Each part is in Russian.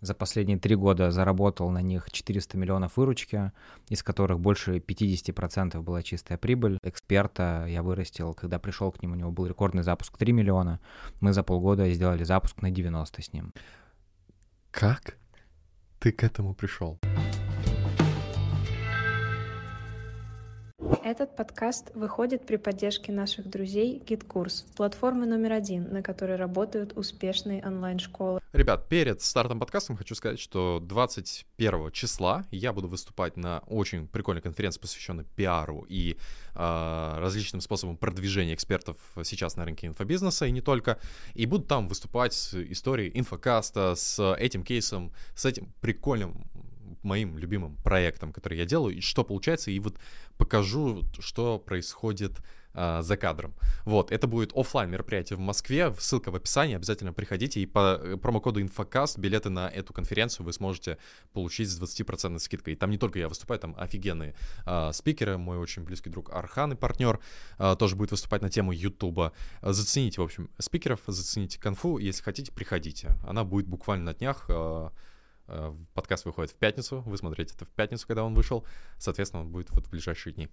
За последние три года заработал на них 400 миллионов выручки, из которых больше 50% была чистая прибыль. Эксперта я вырастил, когда пришел к нему, у него был рекордный запуск 3 миллиона. Мы за полгода сделали запуск на 90 с ним. Как ты к этому пришел? Этот подкаст выходит при поддержке наших друзей GitKurs, платформы номер один, на которой работают успешные онлайн-школы. Ребят, перед стартом подкаста хочу сказать, что 21 числа я буду выступать на очень прикольной конференции, посвященной пиару и э, различным способам продвижения экспертов сейчас на рынке инфобизнеса и не только. И буду там выступать с историей инфокаста, с этим кейсом, с этим прикольным моим любимым проектом, который я делаю, и что получается, и вот покажу, что происходит э, за кадром. Вот, это будет офлайн мероприятие в Москве, ссылка в описании, обязательно приходите, и по промокоду Infocast билеты на эту конференцию вы сможете получить с 20% скидкой. И там не только я выступаю, там офигенные э, спикеры, мой очень близкий друг Архан и партнер э, тоже будет выступать на тему Ютуба. Зацените, в общем, спикеров, зацените конфу, если хотите, приходите. Она будет буквально на днях, Э, подкаст выходит в пятницу, вы смотрите это в пятницу, когда он вышел. Соответственно, он будет вот в ближайшие дни.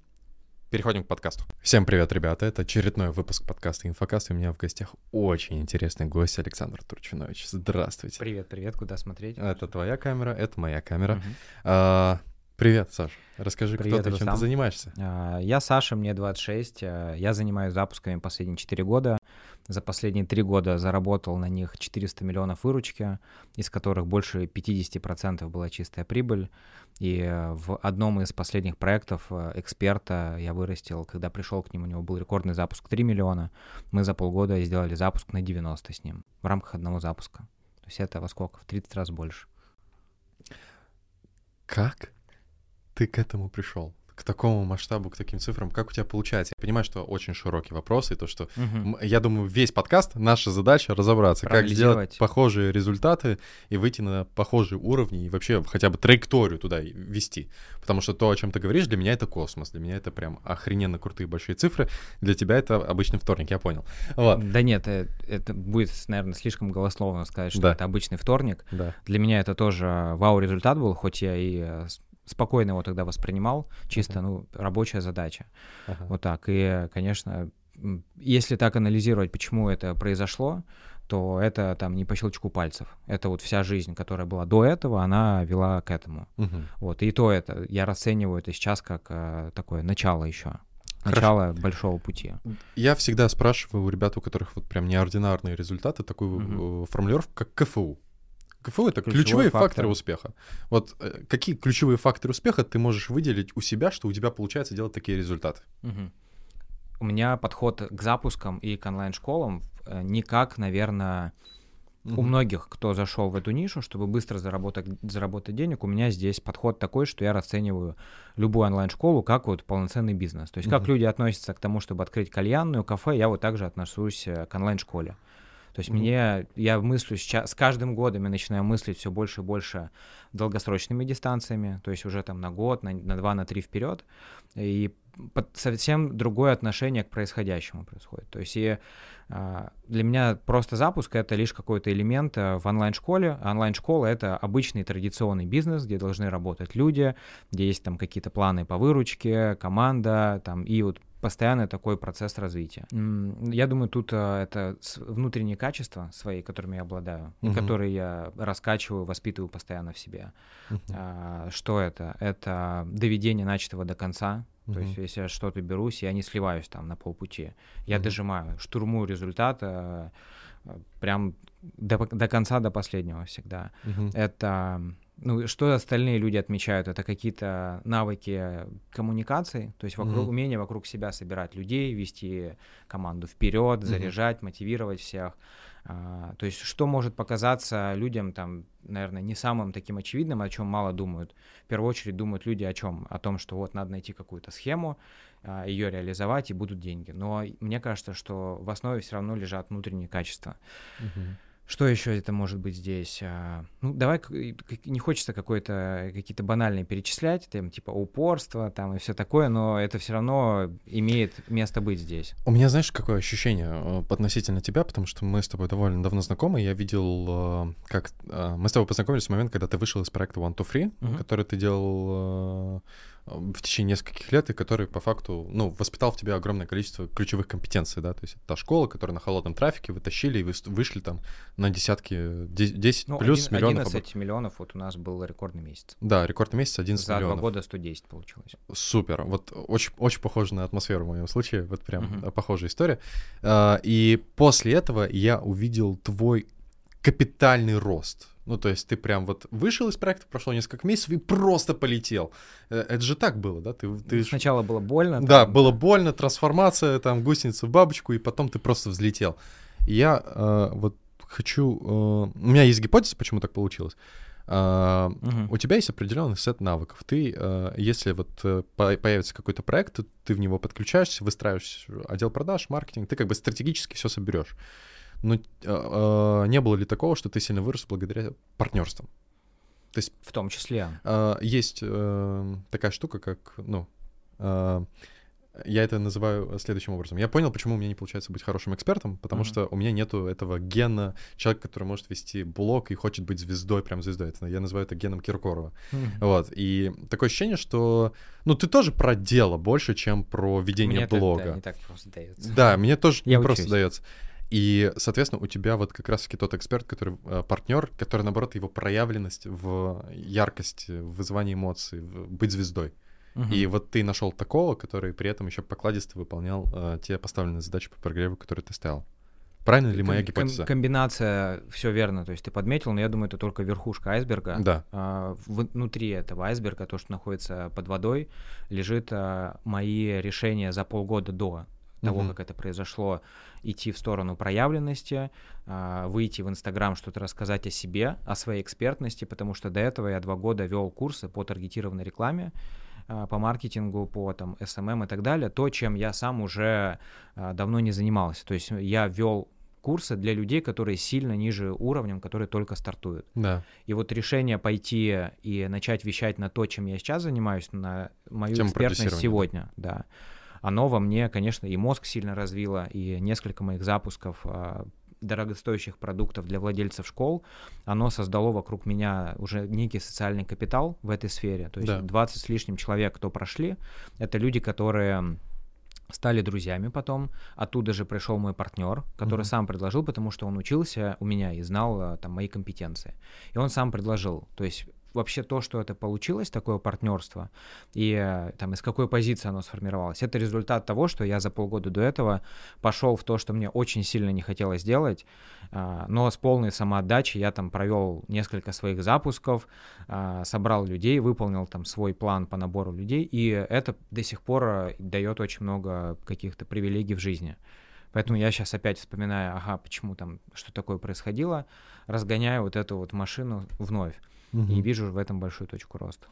Переходим к подкасту. Всем привет, ребята. Это очередной выпуск подкаста «Инфокаст». И у меня в гостях очень интересный гость Александр Турчинович. Здравствуйте. Привет, привет. Куда смотреть? Это твоя камера, это моя камера. Угу. А, привет, Саш. Расскажи, привет, кто ты, чем ты занимаешься? А, я Саша, мне 26. А, я занимаюсь запусками последние 4 года. За последние три года заработал на них 400 миллионов выручки, из которых больше 50% была чистая прибыль. И э, в одном из последних проектов э, эксперта я вырастил, когда пришел к нему, у него был рекордный запуск 3 миллиона. Мы за полгода сделали запуск на 90 с ним в рамках одного запуска. То есть это во сколько? В 30 раз больше. Как ты к этому пришел? К такому масштабу, к таким цифрам, как у тебя получается? Я понимаю, что очень широкий вопрос, и то, что, угу. я думаю, весь подкаст, наша задача разобраться, как сделать похожие результаты и выйти на похожие уровни, и вообще хотя бы траекторию туда вести. Потому что то, о чем ты говоришь, для меня это космос, для меня это прям охрененно крутые большие цифры, для тебя это обычный вторник, я понял. Вот. Да нет, это, это будет, наверное, слишком голословно сказать, что да. это обычный вторник. Да. Для меня это тоже вау-результат был, хоть я и э, спокойно его тогда воспринимал, чисто, uh-huh. ну, рабочая задача. Uh-huh. Вот так. И, конечно, если так анализировать, почему это произошло, то это там не по щелчку пальцев. Это вот вся жизнь, которая была до этого, она вела к этому. Uh-huh. Вот. И то это, я расцениваю это сейчас как а, такое начало еще. Начало Хорошо. большого пути. Я всегда спрашиваю у ребят, у которых вот прям неординарные результаты, такую uh-huh. формулировку, как КФУ. КФУ — это ключевой ключевые фактор. факторы успеха. Вот э, какие ключевые факторы успеха ты можешь выделить у себя, что у тебя получается делать такие результаты? Угу. У меня подход к запускам и к онлайн-школам э, никак, наверное, у многих, кто зашел в эту нишу, чтобы быстро заработать, заработать денег, у меня здесь подход такой, что я расцениваю любую онлайн-школу как вот полноценный бизнес. То есть как люди относятся к тому, чтобы открыть кальянную, кафе, я вот также отношусь э, к онлайн-школе. То есть mm-hmm. мне, я мыслю сейчас, с каждым годом я начинаю мыслить все больше и больше долгосрочными дистанциями, то есть уже там на год, на, на два, на три вперед, и под, совсем другое отношение к происходящему происходит. То есть и, а, для меня просто запуск это лишь какой-то элемент а, в онлайн-школе. Онлайн-школа это обычный традиционный бизнес, где должны работать люди, где есть там какие-то планы по выручке, команда, там и вот постоянный такой процесс развития. Я думаю, тут а, это внутренние качества свои, которыми я обладаю, uh-huh. которые я раскачиваю, воспитываю постоянно в себе. Uh-huh. А, что это? Это доведение начатого до конца. Uh-huh. То есть, если я что-то берусь, я не сливаюсь там на полпути. Я uh-huh. дожимаю, штурмую результат а, прям до, до конца, до последнего всегда. Uh-huh. Это ну, что остальные люди отмечают? Это какие-то навыки коммуникации, то есть вокруг, mm-hmm. умение вокруг себя собирать людей, вести команду вперед, заряжать, mm-hmm. мотивировать всех. А, то есть что может показаться людям там, наверное, не самым таким очевидным, о чем мало думают. В первую очередь думают люди о чем? О том, что вот надо найти какую-то схему, а, ее реализовать и будут деньги. Но мне кажется, что в основе все равно лежат внутренние качества. Mm-hmm Что еще это может быть здесь? А, ну, давай, не хочется какой-то какие-то банальные перечислять, там, типа упорство там и все такое, но это все равно имеет место быть здесь. У меня, знаешь, какое ощущение э, относительно тебя, потому что мы с тобой довольно давно знакомы. Я видел, э, как э, мы с тобой познакомились в момент, когда ты вышел из проекта One to Free, uh-huh. который ты делал в течение нескольких лет, и который по факту, ну, воспитал в тебе огромное количество ключевых компетенций, да, то есть это та школа, которая на холодном трафике вытащили и вы, вышли там на десятки, 10 ну, плюс 1, миллионов. 11 миллионов вот у нас был рекордный месяц. Да, рекордный месяц 11 За миллионов. За два года 110 получилось. Супер, вот очень, очень похоже на атмосферу в моем случае, вот прям uh-huh. похожая история. А, и после этого я увидел твой капитальный рост ну, то есть ты прям вот вышел из проекта, прошло несколько месяцев и просто полетел. Э, это же так было, да? Ты, ты... Сначала было больно. Да, там, было больно, трансформация, там, гусеница в бабочку, и потом ты просто взлетел. И я э, вот хочу... Э, у меня есть гипотеза, почему так получилось. Uh, угу. У тебя есть определенный сет навыков. Ты, uh, если вот uh, появится какой-то проект, ты в него подключаешься, выстраиваешь отдел продаж, маркетинг, ты как бы стратегически все соберешь. Но э, э, не было ли такого, что ты сильно вырос благодаря партнерствам? То есть в том числе. Э, есть э, такая штука, как, ну, э, я это называю следующим образом. Я понял, почему у меня не получается быть хорошим экспертом, потому mm-hmm. что у меня нету этого гена человека, который может вести блог и хочет быть звездой, прям звездой. Это, я называю это геном Киркорова. Mm-hmm. Вот. И такое ощущение, что, ну, ты тоже про дело больше, чем про ведение мне блога. Это, да, не так просто дается. Да, мне тоже я не учусь. просто дается. И, соответственно, у тебя вот как раз-таки тот эксперт, который э, партнер, который, наоборот, его проявленность в яркости, в вызывании эмоций, в быть звездой. Uh-huh. И вот ты нашел такого, который при этом еще покладисто выполнял э, те поставленные задачи по прогреву, которые ты ставил. Правильно ли моя гипотеза? Комбинация, все верно, то есть ты подметил, но я думаю, это только верхушка айсберга. Да. А, внутри этого айсберга, то, что находится под водой, лежит а, мои решения за полгода до того, угу. как это произошло, идти в сторону проявленности, а, выйти в Инстаграм, что-то рассказать о себе, о своей экспертности, потому что до этого я два года вел курсы по таргетированной рекламе, а, по маркетингу, по там SMM и так далее, то, чем я сам уже а, давно не занимался. То есть я вел курсы для людей, которые сильно ниже уровнем, которые только стартуют. Да. И вот решение пойти и начать вещать на то, чем я сейчас занимаюсь, на мою Тему экспертность сегодня, да оно во мне, конечно, и мозг сильно развило, и несколько моих запусков а, дорогостоящих продуктов для владельцев школ, оно создало вокруг меня уже некий социальный капитал в этой сфере. То есть да. 20 с лишним человек, кто прошли, это люди, которые стали друзьями потом. Оттуда же пришел мой партнер, который mm-hmm. сам предложил, потому что он учился у меня и знал а, там мои компетенции. И он сам предложил. То есть вообще то, что это получилось, такое партнерство, и э, там из какой позиции оно сформировалось, это результат того, что я за полгода до этого пошел в то, что мне очень сильно не хотелось делать, а, но с полной самоотдачей я там провел несколько своих запусков, а, собрал людей, выполнил там свой план по набору людей, и это до сих пор э, дает очень много каких-то привилегий в жизни. Поэтому я сейчас опять вспоминаю, ага, почему там, что такое происходило, разгоняю вот эту вот машину вновь угу. и вижу в этом большую точку роста.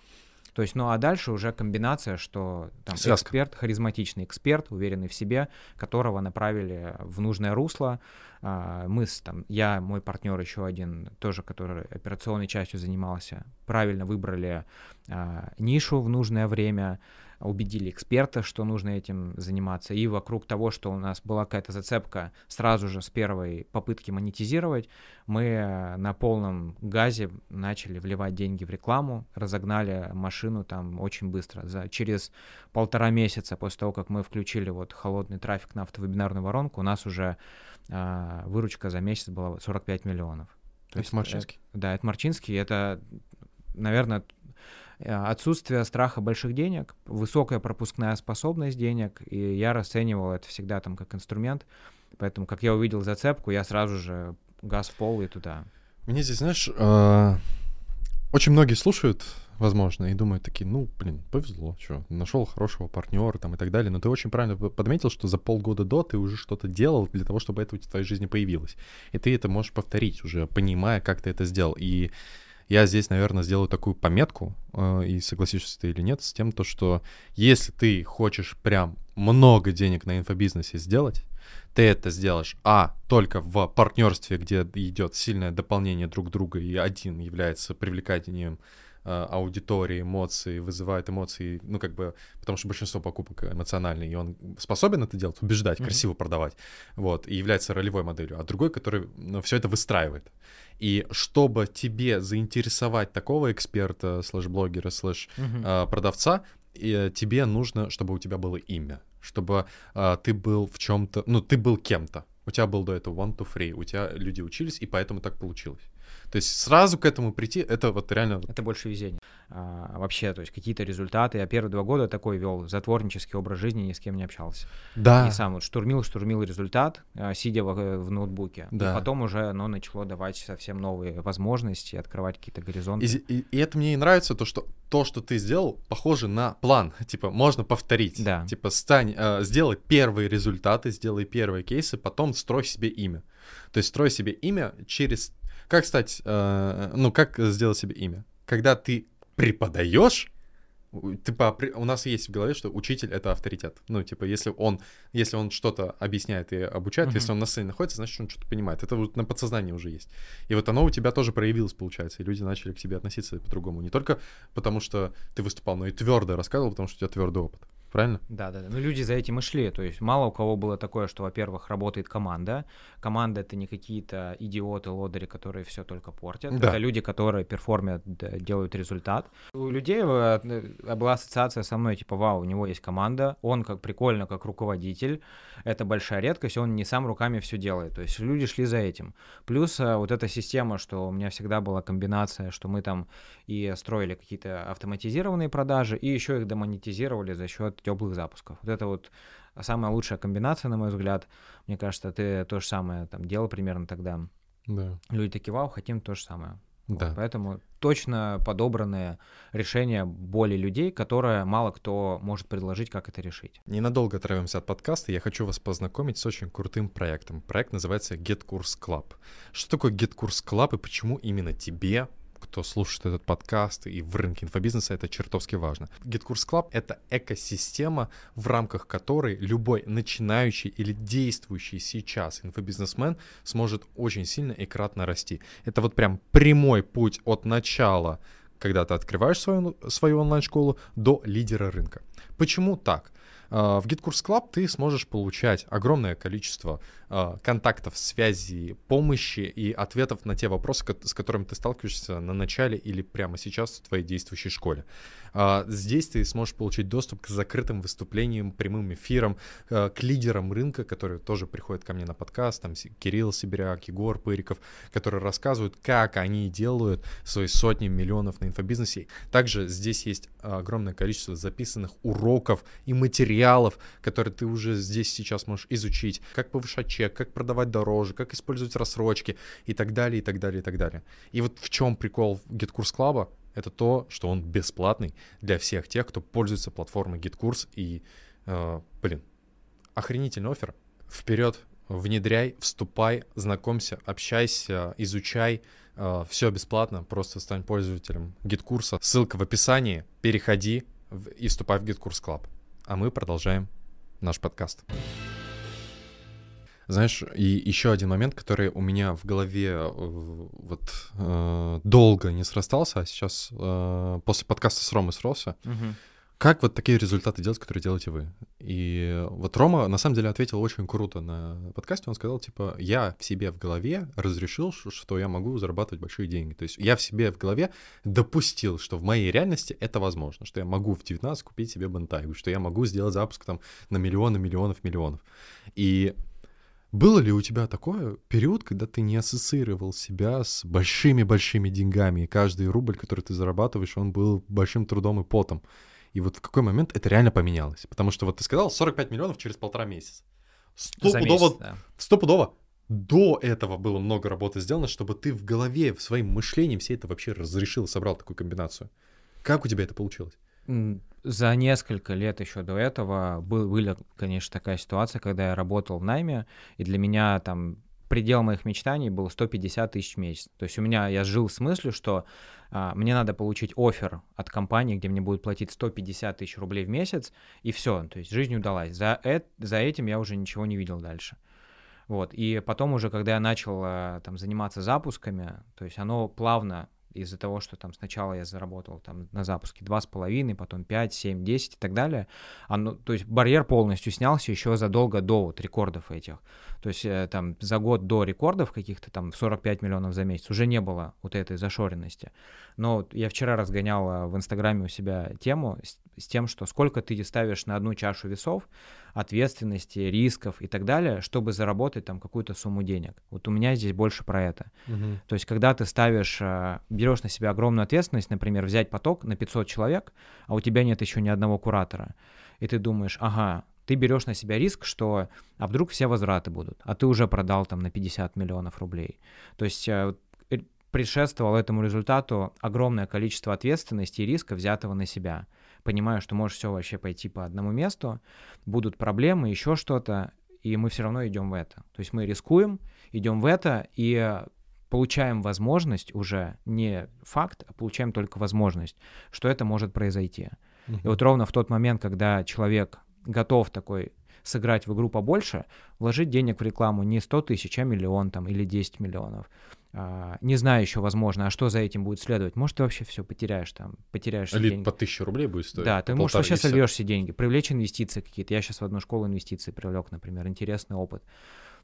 То есть, ну а дальше уже комбинация, что там Связка. эксперт, харизматичный эксперт, уверенный в себе, которого направили в нужное русло. А, мы с там, я, мой партнер еще один, тоже, который операционной частью занимался, правильно выбрали а, нишу в нужное время, убедили эксперта, что нужно этим заниматься, и вокруг того, что у нас была какая-то зацепка сразу же с первой попытки монетизировать, мы э, на полном газе начали вливать деньги в рекламу, разогнали машину там очень быстро. За, через полтора месяца после того, как мы включили вот холодный трафик на автовебинарную воронку, у нас уже а, выручка за месяц была 45 миллионов. То это есть, Марчинский? Это, да, это Марчинский, это, наверное, Э, отсутствие страха больших денег, высокая пропускная способность денег, и я расценивал это всегда там как инструмент, поэтому как я увидел зацепку, я сразу же газ в пол и туда. Мне здесь, знаешь, э, очень многие слушают, возможно, и думают такие, ну, блин, повезло, что, нашел хорошего партнера там и так далее, но ты очень правильно подметил, что за полгода до ты уже что-то делал для того, чтобы это в твоей жизни появилось, и ты это можешь повторить уже, понимая, как ты это сделал, и я здесь, наверное, сделаю такую пометку, э, и согласишься ты или нет, с тем, то, что если ты хочешь прям много денег на инфобизнесе сделать, ты это сделаешь, а, только в партнерстве, где идет сильное дополнение друг друга, и один является привлекательнее Э, аудитории, эмоции, вызывает эмоции, ну, как бы, потому что большинство покупок эмоциональные, и он способен это делать, убеждать, mm-hmm. красиво продавать, вот, и является ролевой моделью, а другой, который ну, все это выстраивает. И чтобы тебе заинтересовать такого эксперта, слэш-блогера, слэш-продавца, mm-hmm. тебе нужно, чтобы у тебя было имя, чтобы а, ты был в чем-то, ну, ты был кем-то. У тебя был до этого one to free, у тебя люди учились, и поэтому так получилось. То есть сразу к этому прийти, это вот реально... Это больше везение. А, вообще, то есть какие-то результаты. Я первые два года такой вел затворнический образ жизни, ни с кем не общался. Да. И сам вот штурмил, штурмил результат, а, сидя в, в ноутбуке. Да. И потом уже оно начало давать совсем новые возможности, открывать какие-то горизонты. И, и, и это мне и нравится, то что, то, что ты сделал, похоже на план. Типа, можно повторить. Да. Типа, стань, э, сделай первые результаты, сделай первые кейсы, потом строй себе имя. То есть строй себе имя через как стать, э, ну, как сделать себе имя? Когда ты преподаешь, типа, у нас есть в голове, что учитель — это авторитет. Ну, типа, если он, если он что-то объясняет и обучает, uh-huh. если он на сцене находится, значит, он что-то понимает. Это вот на подсознании уже есть. И вот оно у тебя тоже проявилось, получается, и люди начали к тебе относиться по-другому. Не только потому, что ты выступал, но и твердо рассказывал, потому что у тебя твердый опыт правильно? Да, да, да. Ну, люди за этим и шли. То есть мало у кого было такое, что, во-первых, работает команда. Команда это не какие-то идиоты, лодыри, которые все только портят. Да. Это люди, которые перформят, делают результат. У людей э, была ассоциация со мной, типа, вау, у него есть команда, он как прикольно, как руководитель. Это большая редкость, он не сам руками все делает. То есть люди шли за этим. Плюс э, вот эта система, что у меня всегда была комбинация, что мы там и строили какие-то автоматизированные продажи, и еще их демонетизировали за счет теплых запусков. Вот это вот самая лучшая комбинация, на мой взгляд. Мне кажется, ты то же самое там делал примерно тогда. Да. Люди такие, вау, хотим то же самое. Да. Вот, поэтому точно подобранное решение боли людей, которое мало кто может предложить, как это решить. Ненадолго отрываемся от подкаста. Я хочу вас познакомить с очень крутым проектом. Проект называется Get Course Club. Что такое Get Course Club и почему именно тебе кто слушает этот подкаст и в рынке инфобизнеса, это чертовски важно. GitKurs Club — это экосистема, в рамках которой любой начинающий или действующий сейчас инфобизнесмен сможет очень сильно и кратно расти. Это вот прям прямой путь от начала когда ты открываешь свою, свою онлайн-школу, до лидера рынка. Почему так? А, в GitKurs Club ты сможешь получать огромное количество а, контактов, связей, помощи и ответов на те вопросы, с которыми ты сталкиваешься на начале или прямо сейчас в твоей действующей школе. А, здесь ты сможешь получить доступ к закрытым выступлениям, прямым эфирам, к лидерам рынка, которые тоже приходят ко мне на подкаст, там Кирилл Сибиряк, Егор Пыриков, которые рассказывают, как они делают свои сотни миллионов на инфобизнесе. Также здесь есть огромное количество записанных уроков и материалов, которые ты уже здесь сейчас можешь изучить, как повышать чек, как продавать дороже, как использовать рассрочки и так далее, и так далее, и так далее. И вот в чем прикол GitKurs Club? Это то, что он бесплатный для всех тех, кто пользуется платформой GitKurs. И, э, блин, охренительный офер. Вперед, внедряй, вступай, знакомься, общайся, изучай. Э, все бесплатно, просто стань пользователем GitKursa. Ссылка в описании. Переходи и вступай в GitKurs Club. А мы продолжаем наш подкаст. Знаешь, и еще один момент, который у меня в голове э, вот э, долго не срастался, а сейчас э, после подкаста с Ромой сросся. Угу. Как вот такие результаты делать, которые делаете вы? И вот Рома на самом деле ответил очень круто на подкасте. Он сказал, типа, я в себе в голове разрешил, что я могу зарабатывать большие деньги. То есть я в себе в голове допустил, что в моей реальности это возможно, что я могу в 19 купить себе бентайгу, что я могу сделать запуск там на миллионы, миллионов, миллионов. И было ли у тебя такой период, когда ты не ассоциировал себя с большими-большими деньгами, и каждый рубль, который ты зарабатываешь, он был большим трудом и потом? И вот в какой момент это реально поменялось? Потому что вот ты сказал 45 миллионов через полтора месяца. Стопудово, да. стопудово до этого было много работы сделано, чтобы ты в голове, в своем мышлении все это вообще разрешил, собрал такую комбинацию. Как у тебя это получилось? за несколько лет еще до этого был, была, конечно, такая ситуация, когда я работал в найме, и для меня там предел моих мечтаний был 150 тысяч в месяц. То есть у меня, я жил с мыслью, что а, мне надо получить офер от компании, где мне будут платить 150 тысяч рублей в месяц, и все, то есть жизнь удалась. За, это, за этим я уже ничего не видел дальше. Вот, и потом уже, когда я начал а, там заниматься запусками, то есть оно плавно из-за того, что там сначала я заработал там на запуске 2,5, потом 5, 7, 10 и так далее, оно, то есть барьер полностью снялся еще задолго до вот рекордов этих. То есть э, там за год до рекордов каких-то там 45 миллионов за месяц уже не было вот этой зашоренности. Но я вчера разгонял э, в Инстаграме у себя тему с, с тем, что сколько ты ставишь на одну чашу весов, ответственности, рисков и так далее, чтобы заработать там какую-то сумму денег. Вот у меня здесь больше про это. Угу. То есть когда ты ставишь, э, берешь на себя огромную ответственность, например, взять поток на 500 человек, а у тебя нет еще ни одного куратора, и ты думаешь, ага, ты берешь на себя риск, что а вдруг все возвраты будут, а ты уже продал там на 50 миллионов рублей. То есть э, предшествовало этому результату огромное количество ответственности и риска, взятого на себя понимаю, что может все вообще пойти по одному месту, будут проблемы, еще что-то, и мы все равно идем в это. То есть мы рискуем, идем в это и получаем возможность уже не факт, а получаем только возможность, что это может произойти. Uh-huh. И вот ровно в тот момент, когда человек готов такой сыграть в игру побольше, вложить денег в рекламу не 100 тысяч, а миллион там или 10 миллионов, не знаю еще, возможно, а что за этим будет следовать. Может, ты вообще все потеряешь там, потеряешь Лид деньги. по тысяче рублей будет стоить. Да, ты можешь вообще сольешься деньги, привлечь инвестиции какие-то. Я сейчас в одну школу инвестиций привлек, например, интересный опыт.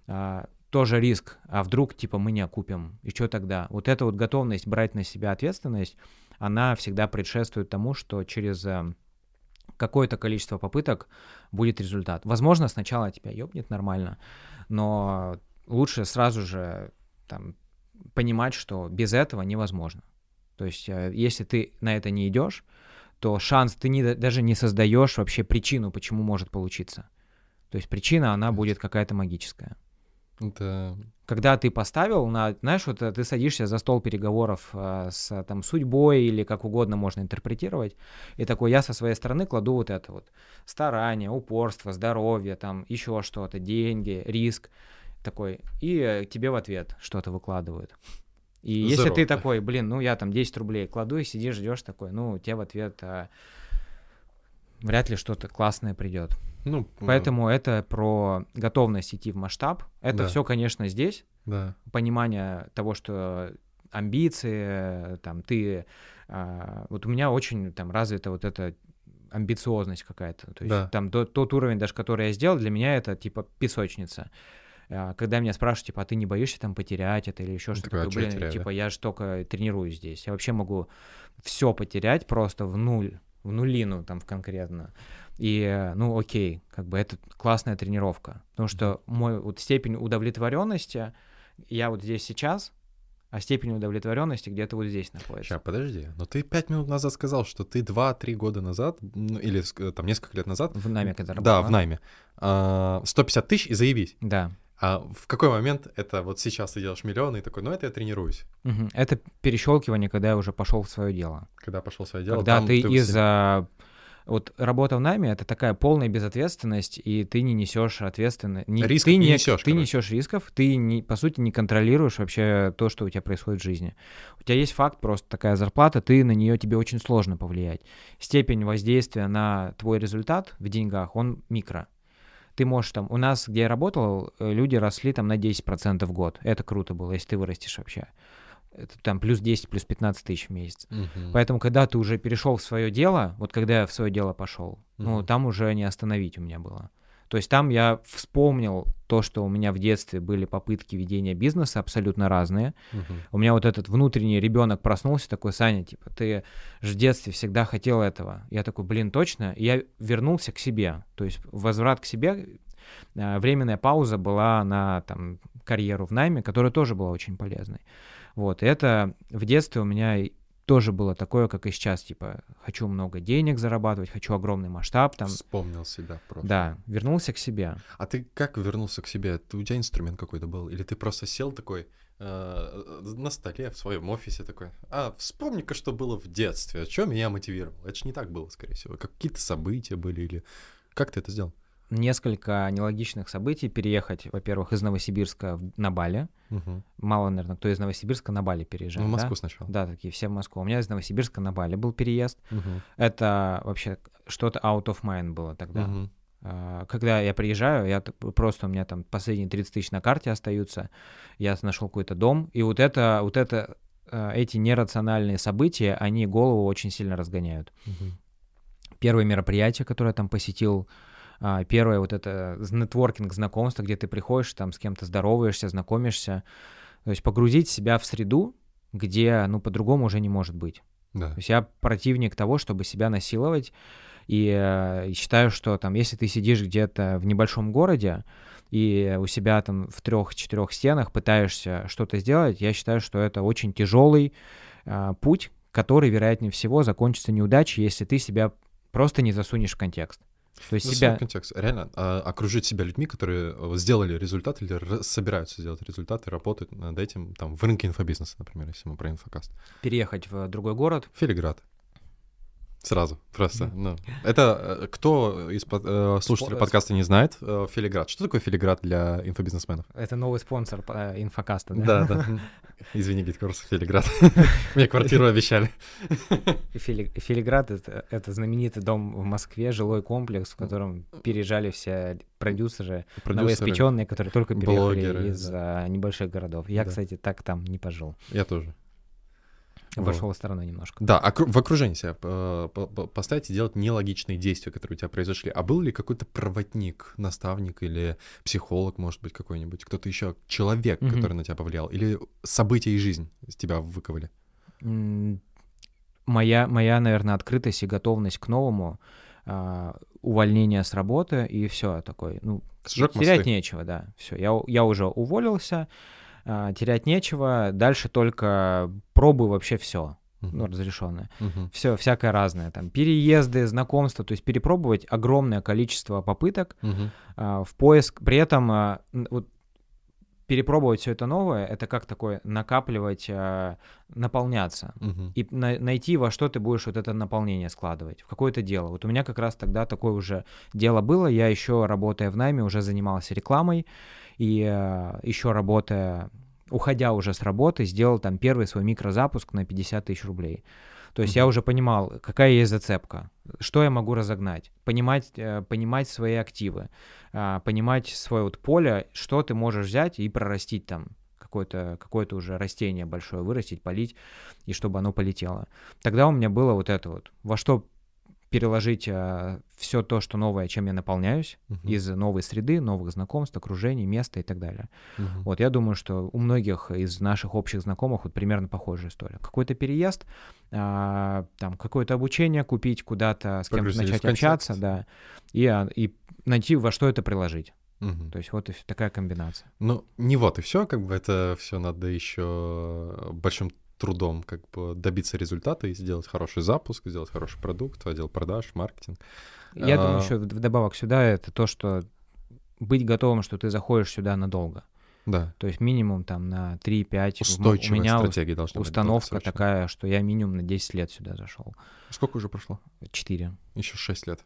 А, тоже риск, а вдруг, типа, мы не окупим, и что тогда? Вот эта вот готовность брать на себя ответственность, она всегда предшествует тому, что через э, какое-то количество попыток будет результат. Возможно, сначала тебя ёбнет нормально, но лучше сразу же там понимать, что без этого невозможно. То есть, э, если ты на это не идешь, то шанс ты не, даже не создаешь вообще причину, почему может получиться. То есть причина, она будет какая-то магическая. Да. Когда ты поставил на, знаешь, вот э, ты садишься за стол переговоров э, с там судьбой или как угодно можно интерпретировать, и такой я со своей стороны кладу вот это вот старание, упорство, здоровье, там еще что-то, деньги, риск такой, и э, тебе в ответ что-то выкладывают. И Здорово. если ты такой, блин, ну я там 10 рублей кладу и сидишь, ждешь такой, ну тебе в ответ а, вряд ли что-то классное придет. Ну, Поэтому да. это про готовность идти в масштаб. Это да. все, конечно, здесь. Да. Понимание того, что амбиции, там ты, а, вот у меня очень там развита вот эта амбициозность какая-то. То есть да. там тот, тот уровень, даже который я сделал, для меня это типа песочница. А, когда меня спрашивают, типа, а ты не боишься там потерять это или еще что-то? А блин, теряю, типа, да? я же только тренируюсь здесь. Я вообще могу все потерять просто в нуль, в нулину там конкретно. И, ну, окей, как бы это классная тренировка. Потому что мой вот степень удовлетворенности, я вот здесь сейчас, а степень удовлетворенности где-то вот здесь находится. Сейчас, подожди, но ты пять минут назад сказал, что ты два-три года назад, ну, или там несколько лет назад... В найме, когда работал. Да, в найме. 150 тысяч и заявись. Да. А в какой момент это вот сейчас ты делаешь миллионы и такой, ну это я тренируюсь? Угу. Это перещелкивание, когда я уже пошел в свое дело. Когда пошел в свое дело. Когда ты, ты из а, вот работа в найме это такая полная безответственность, и ты не несешь ответственность. Не, рисков ты не, не несешь. Ты несешь рисков, ты не, по сути не контролируешь вообще то, что у тебя происходит в жизни. У тебя есть факт, просто такая зарплата, ты на нее тебе очень сложно повлиять. Степень воздействия на твой результат в деньгах, он микро ты можешь там... У нас, где я работал, э, люди росли там на 10% в год. Это круто было, если ты вырастешь вообще. Это там плюс 10, плюс 15 тысяч в месяц. Uh-huh. Поэтому, когда ты уже перешел в свое дело, вот когда я в свое дело пошел, uh-huh. ну, там уже не остановить у меня было. То есть там я вспомнил то, что у меня в детстве были попытки ведения бизнеса абсолютно разные. Угу. У меня вот этот внутренний ребенок проснулся такой, Саня, типа, ты же в детстве всегда хотел этого. Я такой, блин, точно. И я вернулся к себе. То есть возврат к себе, э, временная пауза была на там карьеру в найме, которая тоже была очень полезной. Вот, и это в детстве у меня тоже было такое, как и сейчас, типа, хочу много денег зарабатывать, хочу огромный масштаб. Там. Вспомнил себя просто. Да, вернулся к себе. А ты как вернулся к себе? Ты, у тебя инструмент какой-то был? Или ты просто сел такой э, на столе в своем офисе такой, а вспомни-ка, что было в детстве, о чем меня мотивировало? Это же не так было, скорее всего. Какие-то события были или... Как ты это сделал? Несколько нелогичных событий переехать, во-первых, из Новосибирска в, на Бали. Мгм. Мало, наверное, кто из Новосибирска на Бали переезжает. Ну, в да? Москву сначала. Да, такие все в Москву. У меня из Новосибирска на Бали был переезд. Мгм. Это вообще что-то out of mind было тогда. А, Когда я приезжаю, я просто у меня там последние 30 тысяч на карте остаются, я нашел какой-то дом, и вот это, вот это, э, эти нерациональные события, они голову очень сильно разгоняют. Мгм. Первое мероприятие, которое я там посетил, а, первое вот это нетворкинг, знакомство, где ты приходишь, там с кем-то здороваешься, знакомишься, то есть погрузить себя в среду, где, ну, по-другому уже не может быть. Да. То есть я противник того, чтобы себя насиловать, и э, считаю, что там, если ты сидишь где-то в небольшом городе и у себя там в трех-четырех стенах пытаешься что-то сделать, я считаю, что это очень тяжелый э, путь, который, вероятнее всего, закончится неудачей, если ты себя просто не засунешь в контекст. То есть Ну, себя... контекст. Реально, а, окружить себя людьми, которые э, сделали результат или собираются сделать результат и работают над этим, там, в рынке инфобизнеса, например, если мы про инфокаст. переехать в другой город. Филиград. Сразу, просто. Ну, это э, кто из под- э, слушателей Спо- подкаста не знает, э, Филиград. Что такое Филиград для инфобизнесменов? Это новый спонсор э, инфокаста, да? Да, да. Извини, Гиткурс, Филиград. Мне квартиру обещали. Фили- Филиград это, знаменитый дом в Москве, жилой комплекс, в котором переезжали все продюсеры, новоиспеченные, которые только переехали из а, небольших городов. Я, Да. кстати, так там не пожил. Я тоже. Обошел стороной немножко. Да, окру- в окружении себя э, по- по- поставить и делать нелогичные действия, которые у тебя произошли. А был ли какой-то проводник, наставник или психолог, может быть, какой-нибудь, кто-то еще, человек, Мгм. который на тебя повлиял? Или события и жизнь из тебя выковали? Моя, моя, наверное, открытость и готовность к новому, а, увольнение с работы и все такой. Ну, Сжег терять мосты. нечего, да. Все, я, я уже уволился, терять нечего, дальше только пробую вообще все, Мгм. ну, разрешенное. Мгм. Все, всякое разное. Там переезды, знакомства, то есть перепробовать огромное количество попыток Мгм. а, в поиск. При этом а, вот перепробовать все это новое, это как такое накапливать, а, наполняться. Мгм. И на- найти, во что ты будешь вот это наполнение складывать, в какое-то дело. Вот у меня как раз тогда такое уже дело было. Я еще, работая в найме, уже занимался рекламой. И еще работая, уходя уже с работы, сделал там первый свой микрозапуск на 50 тысяч рублей. То есть я Мгм. уже понимал, какая есть зацепка, что я могу разогнать, понимать, э, понимать свои активы, а, понимать свое вот поле, что ты можешь взять и прорастить там какое-то какое уже растение большое вырастить, полить, и чтобы оно полетело. Тогда у меня было вот это вот, во что переложить все то, что новое, чем я наполняюсь, Мгм. из новой среды, новых знакомств, окружений, места и так далее. Мгм. Вот я думаю, что у многих из наших общих знакомых вот примерно похожая история. Какой-то переезд, а, там какое-то обучение купить куда-то, с кем-то в начать общаться, да, и, а, и найти, во что это приложить. Мгм. То есть вот и такая комбинация. Ну, не вот и все, как бы это все надо еще большим трудом как бы добиться результата и сделать хороший запуск, сделать хороший продукт, отдел продаж, маркетинг. Я думаю, А. еще вдобавок сюда это то, что быть готовым, что ты заходишь сюда надолго. Да. То есть минимум там на 3-5. Устойчивая у меня стратегия должна быть установка такая, что я минимум на 10 лет сюда зашел. Сколько уже прошло? 4. Еще 6 лет.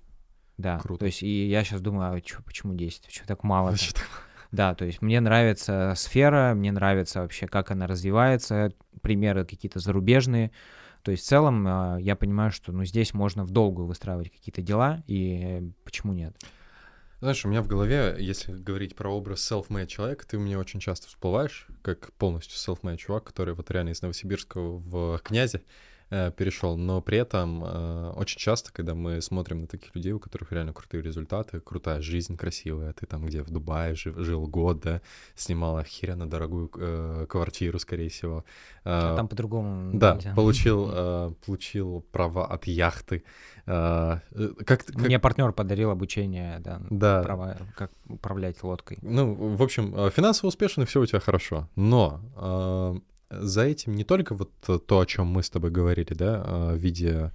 Да. Круто. То есть и я сейчас думаю, а чё, почему 10? Почему так мало? Вообще так. Да, то есть мне нравится сфера, мне нравится вообще, как она развивается, примеры какие-то зарубежные. То есть в целом а, я понимаю, что ну, здесь можно в долгую выстраивать какие-то дела, и почему нет? Знаешь, у меня в голове, если говорить про образ self-made человека, ты меня очень часто всплываешь, как полностью self-made чувак, который вот реально из Новосибирска в князе перешел, но при этом э, очень часто, когда мы смотрим на таких людей, у которых реально крутые результаты, крутая жизнь красивая, ты там где в Дубае жил, жил год, да, снимал охеренно дорогую э, квартиру, скорее всего. А Э, там по-другому да, нельзя. получил, э, получил права от яхты. Э, э, как, как- Мне партнер подарил обучение, да, Да. права, как управлять лодкой. Ну, в общем, э, финансово успешно, и все у тебя хорошо. Но э, за этим не только вот то, о чем мы с тобой говорили, да, э, в виде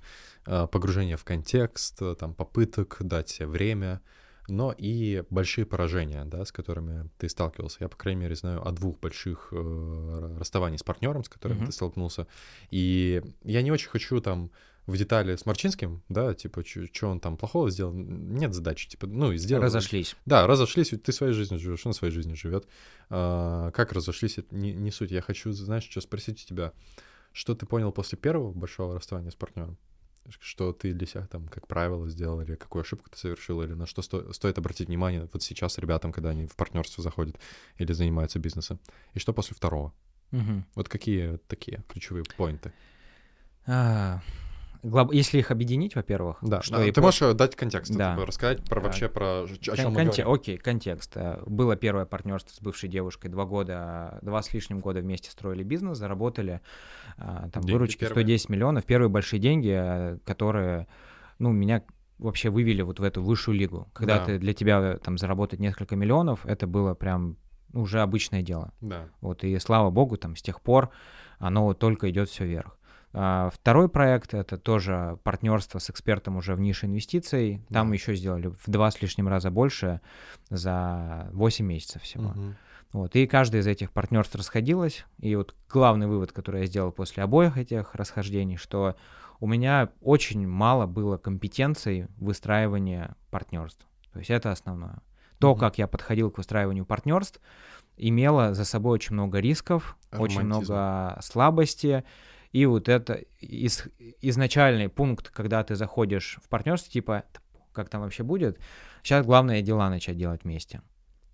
э, погружения в контекст, э, там, попыток дать себе время, но и большие поражения, да, с которыми ты сталкивался. Я, по крайней мере, знаю о двух больших э, расставаний с партнером, с которым Мгм. ты столкнулся. И я не очень хочу там в детали с Марчинским, да, типа, что он там плохого сделал, нет задачи, типа, ну, и сделал. Разошлись. Да, разошлись, ты своей жизнью живешь, он своей жизнью живет. А, как разошлись, это не, не суть. Я хочу, знаешь, что спросить у тебя, что ты понял после первого большого расставания с партнером? Что ты для себя там, как правило, сделал, или какую ошибку ты совершил, или на что сто, стоит обратить внимание вот сейчас ребятам, когда они в партнерство заходят или занимаются бизнесом? И что после второго? Мгм. Вот какие такие ключевые поинты? А, глоб- Если их объединить, во-первых, Да, что да, и ты по- можешь э, дать контекст, Да. типа, рассказать про Да. вообще про о Кон- чем мы конте-. Окей, контекст. Э, Было первое партнерство с бывшей девушкой. Два года, два с лишним года вместе строили бизнес, заработали а, там Деньги выручки первые. 110 миллионов. Первые большие деньги, э, которые, ну, меня вообще вывели вот в эту высшую лигу. Когда Да. ты для тебя э, там заработать несколько миллионов, это было прям уже обычное дело. Да. Вот, и слава богу, там с тех пор оно только идет все вверх. А, Второй проект это тоже партнерство с экспертом уже в нише инвестиций. Там Да. еще сделали в два с лишним раза больше за 8 месяцев всего. Мгм. Вот, и каждое из этих партнерств расходилось. И вот главный вывод, который я сделал после обоих этих расхождений, что у меня очень мало было компетенций выстраивания партнерств. То есть это основное. То, Мгм. как я подходил к выстраиванию партнерств, имело за собой очень много рисков, очень Романтизм. много слабости. И вот это из- изначальный пункт, когда ты заходишь в партнерство, типа, «Да как там вообще будет, сейчас главное дела начать делать вместе.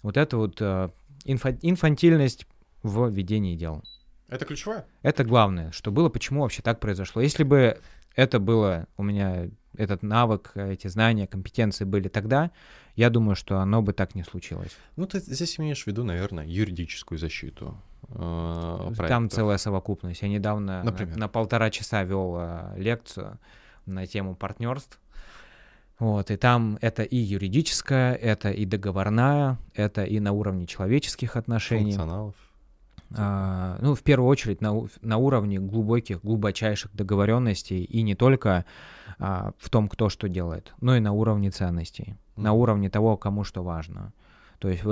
Вот это вот э, инфа- инфантильность в ведении дел. Это ключевое? Это главное, что было, почему вообще так произошло. Если бы это было у меня, этот навык, эти знания, компетенции были тогда, я думаю, что оно бы так не случилось. Ну, ты здесь имеешь в виду, наверное, юридическую защиту. Э, Там проектов. целая совокупность. Я недавно на, Например? на полтора часа вел э, лекцию на тему партнерств. Вот, и там это и юридическая, это и договорная, это и на уровне человеческих отношений. функционалов. А, ну, в первую очередь на, на уровне глубоких, глубочайших договоренностей и не только а, в том, кто что делает, но и на уровне ценностей, на Мгм. уровне того, кому что важно. То есть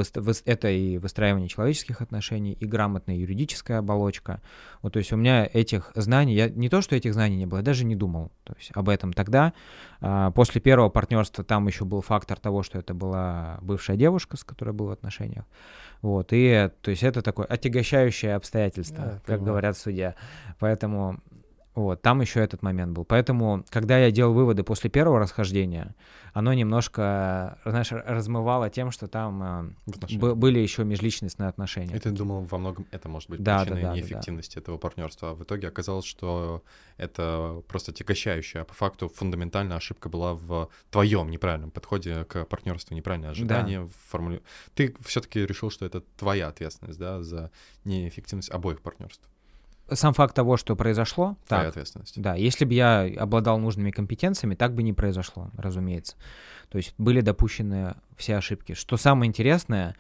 это и выстраивание человеческих отношений, и грамотная юридическая оболочка. Вот, то есть у меня этих знаний, я не то, что этих знаний не было, я даже не думал то есть, об этом тогда. А, после первого партнерства там еще был фактор того, что это была бывшая девушка, с которой был в отношениях. Вот, и то есть это такое отягощающее обстоятельство, Да, как понимаю. говорят судья. Поэтому вот, там еще этот момент был. Поэтому, когда я делал выводы после первого расхождения, оно немножко, знаешь, размывало тем, что там э, бы- были еще межличностные отношения. И ты думал, во многом это может быть Да, да, причиной да, да, да. неэффективности этого партнерства. А в итоге оказалось, что это просто тягощающая. А по факту фундаментальная ошибка была в твоем неправильном подходе к партнерству, неправильное ожидание. формуле. Ты все-таки решил, что это твоя ответственность, да, за неэффективность обоих партнерств. Сам факт того, что произошло, Твоя так, ответственность. Да, если бы я обладал нужными компетенциями, так бы не произошло, разумеется. То есть были допущены все ошибки. Что самое интересное,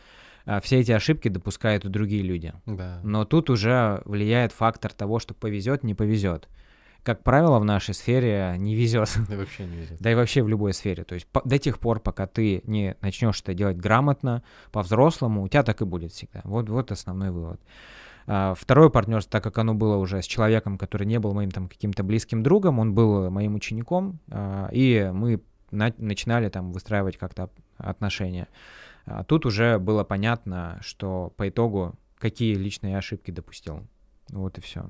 а, все эти ошибки допускают и другие люди. Да. Но тут уже влияет фактор того, что повезет, не повезет. Как правило, в нашей сфере не везет. И вообще не везет. Да и вообще в любой сфере. То есть по- до тех пор, пока ты не начнешь это делать грамотно, по-взрослому, у тебя так и будет всегда. Вот, вот основной вывод. А, Второе партнерство, так как оно было уже с человеком, который не был моим там каким-то близким другом, он был моим учеником, а, и мы на- начинали там выстраивать как-то отношения. А Тут уже было понятно, что по итогу какие личные ошибки допустил. Вот и все.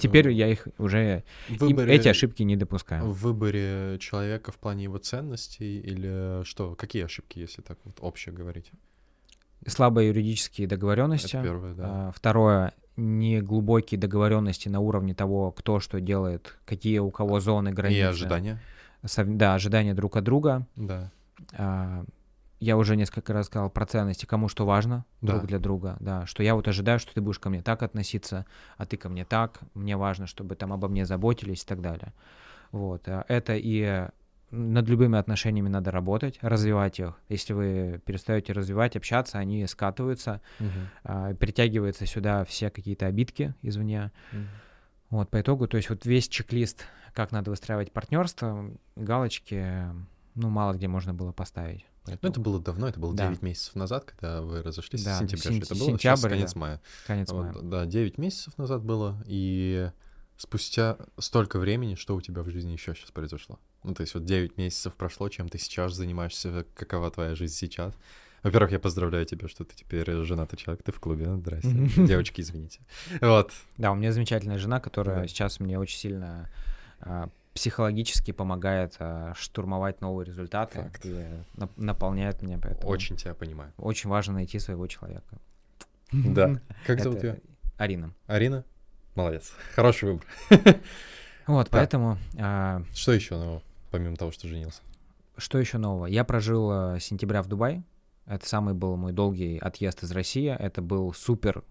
Теперь я их уже выборе- эти ошибки не допускаю. В выборе человека в плане его ценностей или что? Какие ошибки, если так вот общее говорить? Слабые юридические договоренности. Это первое, да. А, Второе неглубокие договоренности на уровне того, кто что делает, какие у кого зоны, границы. И ожидания. Сов- Да, ожидания друг от друга. Да. А, Я уже несколько раз сказал про ценности, кому что важно Да. друг для друга, да, что я вот ожидаю, что ты будешь ко мне так относиться, а ты ко мне так, мне важно, чтобы там обо мне заботились и так далее. Вот, а это и над любыми отношениями надо работать, развивать их. Если вы перестаете развивать, общаться, они скатываются, Мгм. а, притягиваются сюда все какие-то обидки извне. Мгм. Вот, по итогу, то есть вот весь чек-лист, как надо выстраивать партнерство, галочки, ну, мало где можно было поставить. Ну, Поэтому это было давно, это было Да. 9 месяцев назад, когда вы разошлись, Да, в сентябре сен- же это было, сейчас сентябрь, конец да. мая. конец Вот, мая. да, 9 месяцев назад было, и Спустя столько времени, что у тебя в жизни еще сейчас произошло? Ну, то есть вот 9 месяцев прошло, чем ты сейчас занимаешься, какова твоя жизнь сейчас? Во-первых, я поздравляю тебя, что ты теперь женатый человек, ты в клубе, здрасте. Девочки, извините. Вот. Да, у меня замечательная жена, которая сейчас мне очень сильно а, психологически помогает а, штурмовать новые результаты Факт. и на, наполняет меня. Поэтому очень тебя понимаю. Очень важно найти своего человека. Да. Как зовут ее? Арина. Арина? Молодец. Хороший выбор. Вот, поэтому... А, что еще нового, помимо того, что женился? Что еще нового? Я прожил а, сентября в Дубае. Это самый был мой долгий отъезд из России. Это был супер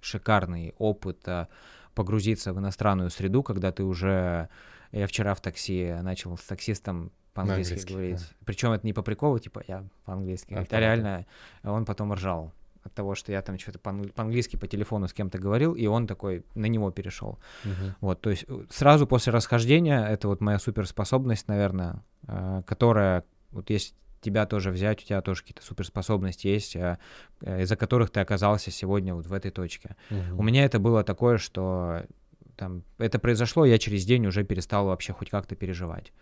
шикарный опыт а, погрузиться в иностранную среду, когда ты уже... Я вчера в такси начал с таксистом по-английски говорить. Да. Причем это не по приколу, типа я по-английски. А, это реально он потом ржал от того, что я там что-то по-английски по телефону с кем-то говорил, и он такой на него перешел. Uh-huh. Вот, то есть э, сразу после расхождения это вот моя суперспособность, наверное, э, которая вот есть тебя тоже взять, у тебя тоже какие-то суперспособности есть, э, из-за которых ты оказался сегодня вот в этой точке. Uh-huh. У меня это было такое, что там это произошло, я через день уже перестал вообще хоть как-то переживать.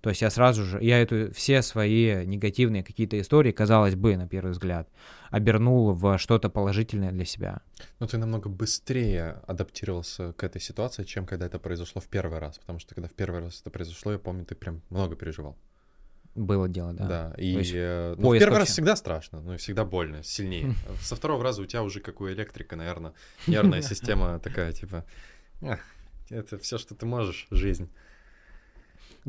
То есть я сразу же, я эту, все свои негативные какие-то истории, казалось бы, на первый взгляд, обернул в что-то положительное для себя. Но ты намного быстрее адаптировался к этой ситуации, чем когда это произошло в первый раз. Потому что когда в первый раз это произошло, я помню, ты прям много переживал. Было дело, да. Да, и есть, э, ну, в первый вообще. раз всегда страшно, ну и всегда больно, сильнее. Со второго раза у тебя уже как у электрика, наверное, нервная система такая, типа, это все, что ты можешь, жизнь.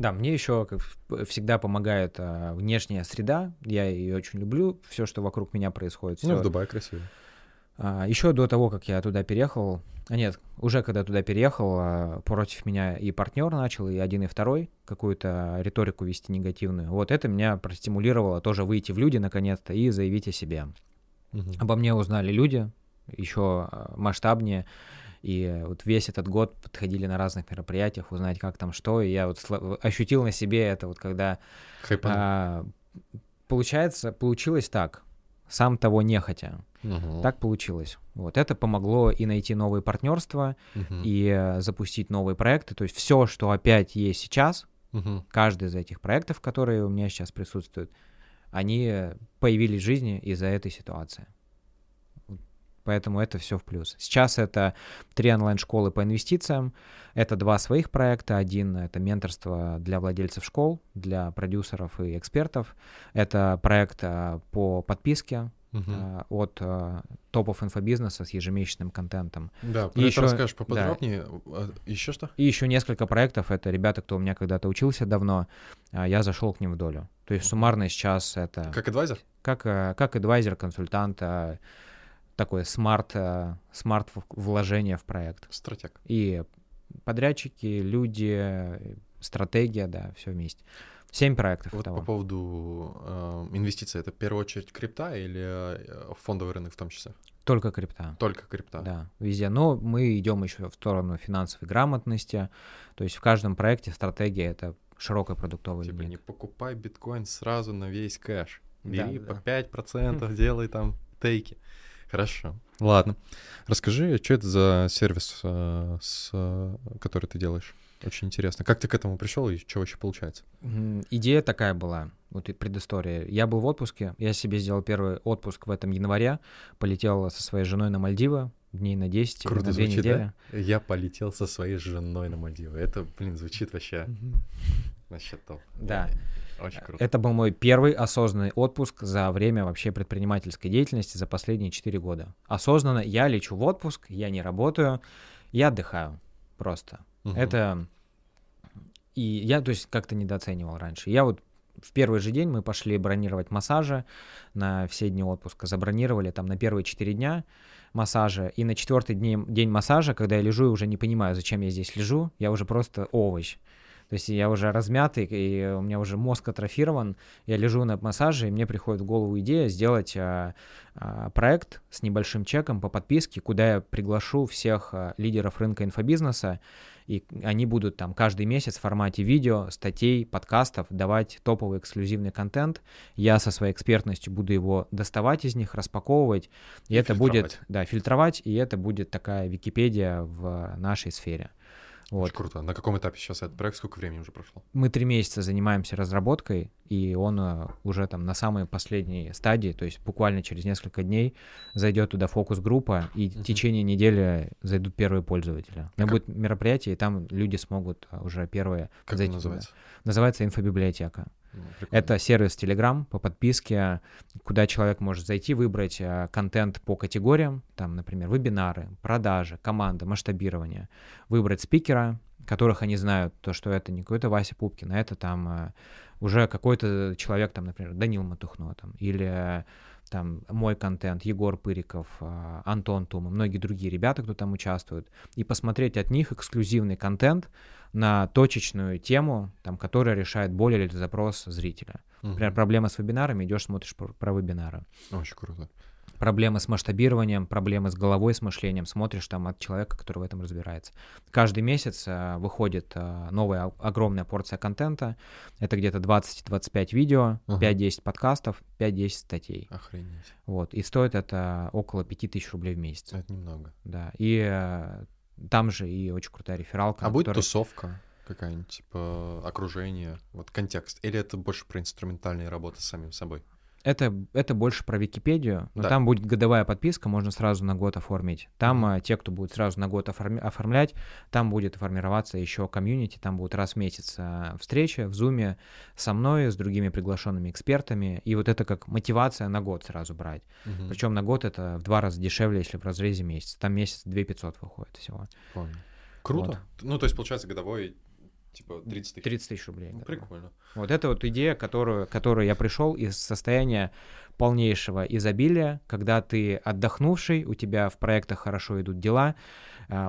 Да, мне еще как всегда помогает а, внешняя среда. Я ее очень люблю. Все, что вокруг меня происходит. Всё. Ну, в Дубае красиво. А, еще до того, как я туда переехал, а нет, уже когда туда переехал, а, против меня и партнер начал, и один, и второй какую-то риторику вести негативную. Вот это меня простимулировало тоже выйти в люди наконец-то и заявить о себе. Угу. Обо мне узнали люди еще а, масштабнее. И вот весь этот год подходили на разных мероприятиях, узнать, как там что. И я вот ощутил на себе это, вот когда... А, получается, получилось так, сам того не хотя. Угу. Так получилось. Вот это помогло и найти новые партнерства, угу. и э, запустить новые проекты. То есть все, что опять есть сейчас, угу. каждый из этих проектов, которые у меня сейчас присутствуют, они появились в жизни из-за этой ситуации. Поэтому это все в плюс. Сейчас это три онлайн-школы по инвестициям. Это два своих проекта. Один — это менторство для владельцев школ, для продюсеров и экспертов. Это проект а, по подписке uh-huh. от а, топов инфобизнеса с ежемесячным контентом. Да, и еще расскажешь поподробнее. Да. Еще что? И еще несколько проектов. Это ребята, кто у меня когда-то учился давно. Я зашел к ним в долю. То есть суммарно сейчас это... Как adviser? Как, как adviser, консультант, такое smart, э, smart вложение в проект. Стратег. И подрядчики, люди, стратегия, да, все вместе. Семь проектов. Вот того. по поводу э, инвестиций, это в первую очередь крипта или э, фондовый рынок в том числе? Только крипта. Только крипта. Да, везде. Но мы идем еще в сторону финансовой грамотности. То есть в каждом проекте стратегия это широкая продуктовая типа не покупай биткоин сразу на весь кэш. Бери да, по да. 5%, делай там тейки. Хорошо. Ладно. Расскажи, что это за сервис, э, с, который ты делаешь? Очень интересно. Как ты к этому пришел и что вообще получается? Идея такая была, вот и предыстория. Я был в отпуске, я себе сделал первый отпуск в этом январе, полетел со своей женой на Мальдивы, дней на 10 Круто на 2 звучит, недели. Да? Я полетел со своей женой на Мальдивы. Это, блин, звучит вообще, вообще топ. Да. Очень круто. Это был мой первый осознанный отпуск за время вообще предпринимательской деятельности за последние 4 года. Осознанно я лечу в отпуск, я не работаю, я отдыхаю просто. Угу. Это... И я, то есть, как-то недооценивал раньше. Я вот в первый же день мы пошли бронировать массажи на все дни отпуска. Забронировали там на первые 4 дня массажа. И на четвертый день, день массажа, когда я лежу и уже не понимаю, зачем я здесь лежу, я уже просто овощ. То есть я уже размятый, и у меня уже мозг атрофирован. Я лежу на массаже, и мне приходит в голову идея сделать а, а, проект с небольшим чеком по подписке, куда я приглашу всех а, лидеров рынка инфобизнеса, и они будут там каждый месяц в формате видео, статей, подкастов давать топовый эксклюзивный контент. Я со своей экспертностью буду его доставать из них, распаковывать, и, и это будет, да, фильтровать, и это будет такая Википедия в нашей сфере. Вот. Очень круто. На каком этапе сейчас этот проект? Сколько времени уже прошло? Мы три месяца занимаемся разработкой, и он э, уже там на самой последней стадии, то есть буквально через несколько дней зайдет туда фокус-группа, и в Мгм. течение недели зайдут первые пользователи. У меня как- будет мероприятие, и там люди смогут а, уже первые Как зайти он туда. называется? Называется инфобиблиотека. Ну, прикольно. Это сервис Telegram по подписке, куда человек может зайти, выбрать э, контент по категориям, там, например, вебинары, продажи, команды, масштабирование, выбрать спикера, которых они знают, то, что это не какой-то Вася Пупкин, а это там э, уже какой-то человек, там, например, Данил Матухно, там, или э, там мой контент, Егор Пыриков, Антон Тум многие другие ребята, кто там участвует, и посмотреть от них эксклюзивный контент на точечную тему, там, которая решает боль или запрос зрителя. Мгм. Например, проблема с вебинарами, идешь, смотришь про, про вебинары. Очень круто. Проблемы с масштабированием, проблемы с головой, с мышлением, смотришь там от человека, который в этом разбирается. Каждый месяц э, выходит э, новая о- огромная порция контента. Это где-то 20-25 видео, Ага. 5-10 подкастов, 5-10 статей. Охренеть. Вот. И стоит это около 5000 рублей в месяц. Это немного. Да. И э, там же и очень крутая рефералка. А будет которая- тусовка какая-нибудь, типа окружение, вот контекст? Или это больше про инструментальные работы с самим собой? Это, это больше про Википедию, но Да. там будет годовая подписка, можно сразу на год оформить. Там а, те, кто будет сразу на год оформи- оформлять, там будет формироваться еще комьюнити, там будут раз в месяц а, встречи в Зуме со мной, с другими приглашенными экспертами, и вот это как мотивация на год сразу брать. Мгм. Причем на год это в два раза дешевле, если в разрезе месяца. Там месяц 2 500 выходит всего. Понял. Круто. Ну, то есть, получается, годовой, типа, 30 тысяч. 30 тысяч рублей. Ну, да. прикольно. Вот это вот идея, которую, которую я пришел из состояния полнейшего изобилия, когда ты отдохнувший, у тебя в проектах хорошо идут дела,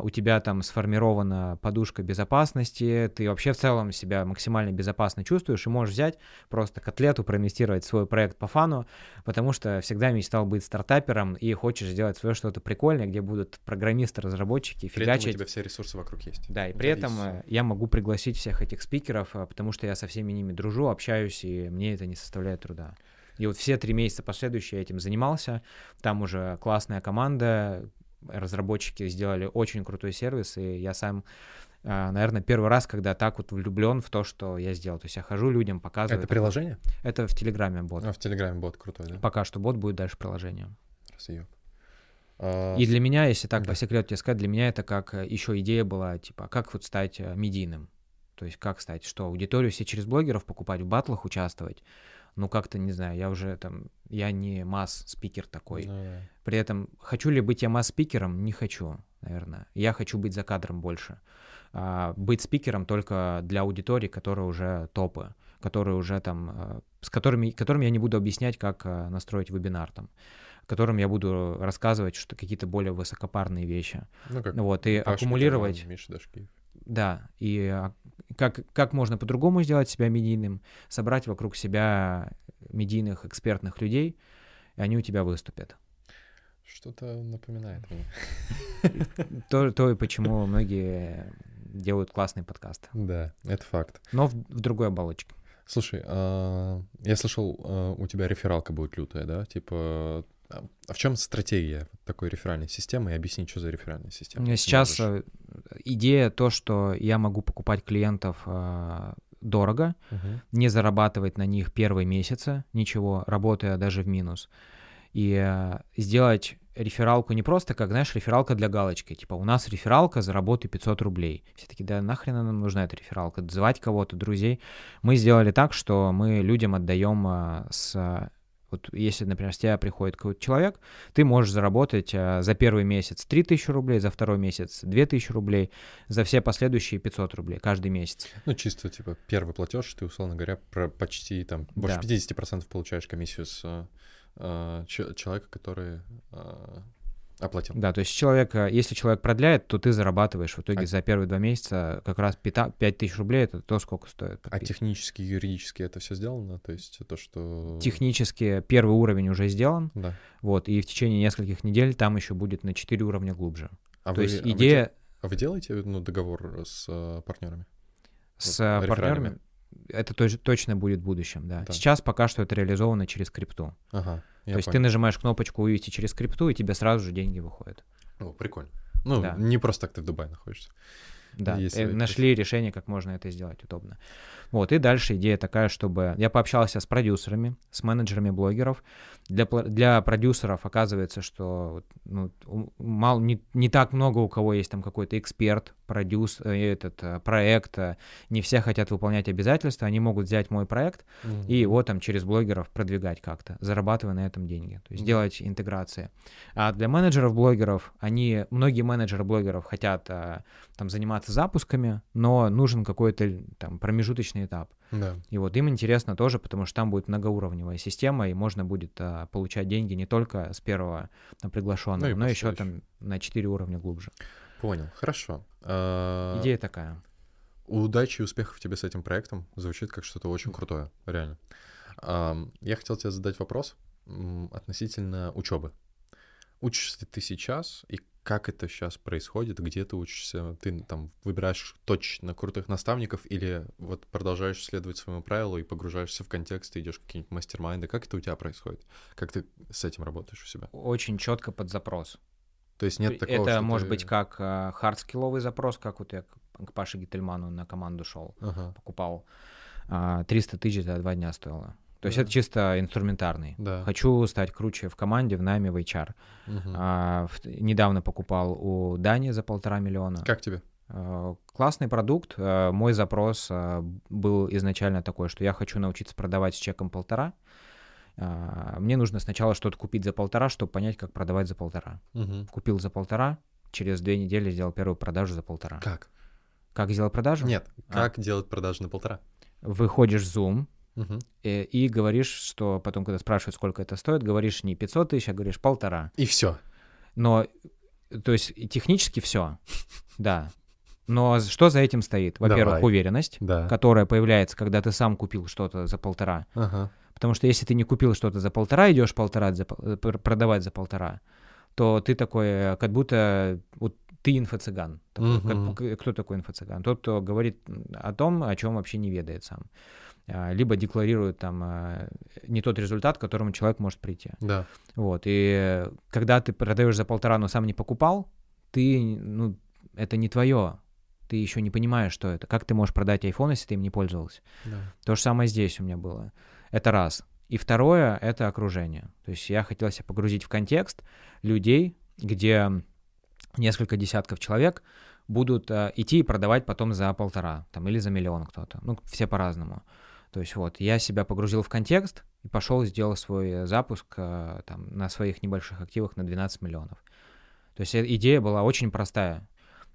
у тебя там сформирована подушка безопасности, ты вообще в целом себя максимально безопасно чувствуешь и можешь взять просто котлету, проинвестировать в свой проект по фану, потому что всегда мечтал быть стартапером и хочешь сделать свое что-то прикольное, где будут программисты, разработчики, При этом у фигачить. тебя все ресурсы вокруг есть. Да, и при этом есть э, я могу пригласить всех этих спикеров, э, потому что я со всеми ними дружу, общаюсь, и мне это не составляет труда. И вот все три месяца последующие я этим занимался. Там уже классная команда, разработчики сделали очень крутой сервис, и я сам, наверное, первый раз, когда так вот влюблен в то, что я сделал. То есть я хожу людям, показываю. Это приложение? Это в Телеграме бот. А, в Телеграме бот крутой, да? Пока что бот будет дальше приложением. Разъёб. А, И для меня, если так да. по секрету тебе сказать, для меня это как еще идея была, типа, как вот стать э, медийным. То есть как стать, что аудиторию все через блогеров покупать, в батлах участвовать. Ну как-то, не знаю, я уже там, я не масс-спикер такой. ну да. При этом, хочу ли быть я масс-спикером? Не хочу, наверное. Я хочу быть за кадром больше. А, быть спикером только для аудитории, которая уже топы, которые уже там, э, с которыми, которым я не буду объяснять, как э, настроить вебинар там которым я буду рассказывать что какие-то более высокопарные вещи. Ну, как Вот, и Пашка аккумулировать, Миша Дашкиев. Да, и а, как, как можно по-другому сделать себя медийным, собрать вокруг себя медийных, экспертных людей, и они у тебя выступят. Что-то напоминает мне. То, то и почему многие делают классный подкаст. Да, это факт. Но в, в другой оболочке. Слушай, а, я слышал, а, у тебя рефералка будет лютая, да? Типа, а в чем стратегия такой реферальной системы? И объясни, что за реферальная система. если Сейчас можешь. э, идея то, что я могу покупать клиентов э, дорого, Мгм. не зарабатывать на них первые месяцы, ничего, работая даже в минус. И э, сделать рефералку не просто как, знаешь, рефералка для галочки. Типа, у нас рефералка, заработай 500 рублей. Все таки да нахрена нам нужна эта рефералка? Звать кого-то, друзей. Мы сделали так, что мы людям отдаем с... Вот если, например, с тебя приходит какой-то человек, ты можешь заработать э, за первый месяц 3000 рублей, за второй месяц 2000 рублей, за все последующие 500 рублей каждый месяц. Ну, чисто, типа, первый платеж, ты, условно говоря, про почти там больше Да. 50% получаешь комиссию с че- человека, который а, оплатил. Да, то есть человек, э, если человек продляет, то ты зарабатываешь в итоге А- за первые два месяца как раз 5 тысяч рублей, это то, сколько стоит. А подписка. технически, юридически это все сделано? То есть то, что... Технически первый уровень уже сделан, Да. вот, и в течение нескольких недель там еще будет на 4 уровня глубже. А то вы- есть а вы идея А вы делаете ну, договор с а, партнерами? с вот, э, партнерами, это тоже, точно будет в будущем, да. Да. Сейчас пока что это реализовано через крипту. Ага. то есть ты понял. нажимаешь кнопочку «Вывести через крипту», и тебе сразу же деньги выходят. О, прикольно. Ну, Да. не просто так ты в Дубае находишься. Да, Есть э, нашли решение, как можно это сделать удобно. Вот, и дальше идея такая, чтобы... Я пообщался с продюсерами, с менеджерами блогеров. Для, для продюсеров оказывается, что ну, мало, не, не так много у кого есть там какой-то эксперт, продюс, э, этот э, проект. э, Не все хотят выполнять обязательства, они могут взять мой проект и его там через блогеров продвигать как-то, зарабатывая на этом деньги, то есть Мгм. делать интеграции. А для менеджеров блогеров, они, многие менеджеры блогеров хотят там заниматься запусками, но нужен какой-то там промежуточный этап. Да. И вот им интересно тоже, потому что там будет многоуровневая система, и можно будет а, получать деньги не только с первого там, приглашенного, Ну но еще там на 4 уровня глубже. Понял, хорошо. А, Идея такая. Удачи и успехов тебе с этим проектом. Звучит как что-то очень крутое, реально. Ам, Я хотел тебе задать вопрос относительно учебы. Учишься ты сейчас и как это сейчас происходит? Где ты учишься? Ты там выбираешь точно крутых наставников или вот продолжаешь следовать своему правилу и погружаешься в контекст и идешь в какие-нибудь мастер-майнды? Как это у тебя происходит? Как ты с этим работаешь у себя? Очень четко под запрос. То есть нет такого, это может ты- быть как а, хардскилловый запрос, как вот я к, Паше Гительману на команду шел, Ага, покупал. а, 300 тысяч за два дня стоило. То есть Да. это чисто инструментарный. да. Хочу стать круче в команде, в найме, в HR. Мгм. А, в- недавно покупал у Дани за полтора миллиона. Как тебе? А, Классный продукт. А, Мой запрос а, был изначально такой, что я хочу научиться продавать с чеком полтора. А, Мне нужно сначала что-то купить за полтора, чтобы понять, как продавать за полтора. Мгм. Купил за полтора, через две недели сделал первую продажу за полтора. Как? Как сделать продажу? Нет, А. как делать продажи на полтора? Выходишь в Zoom Мгм. э, и говоришь, что потом, когда спрашивают, сколько это стоит, говоришь не 500 тысяч, а говоришь полтора. И все. Но, то есть и технически все, да. Но что за этим стоит? Во-первых, Давай. уверенность, Да. которая появляется, когда ты сам купил что-то за полтора. Ага. Потому что если ты не купил что-то за полтора, идешь полтора за, э, пр- продавать за полтора, то ты такой, э, как будто вот ты инфо-цыган. Такой, как- Мгм. к- кто такой инфо-цыган? Тот, кто говорит о том, о чем вообще не ведает сам. А, Либо декларирует там а, не тот результат, к которому человек может прийти. Да. Вот. И когда ты продаешь за полтора, но сам не покупал, ты, ну, это не твое. Ты еще не понимаешь, что это. Как ты можешь продать iPhone, если ты им не пользовался? Да. То же самое здесь у меня было. Это раз. И второе — это окружение. То есть я хотел себя погрузить в контекст людей, где несколько десятков человек будут э, идти и продавать потом за полтора, там, или за миллион кто-то. Ну, все по-разному. То есть вот, я себя погрузил в контекст и пошел сделал свой запуск э, там, на своих небольших активах на 12 миллионов. То есть э, идея была очень простая.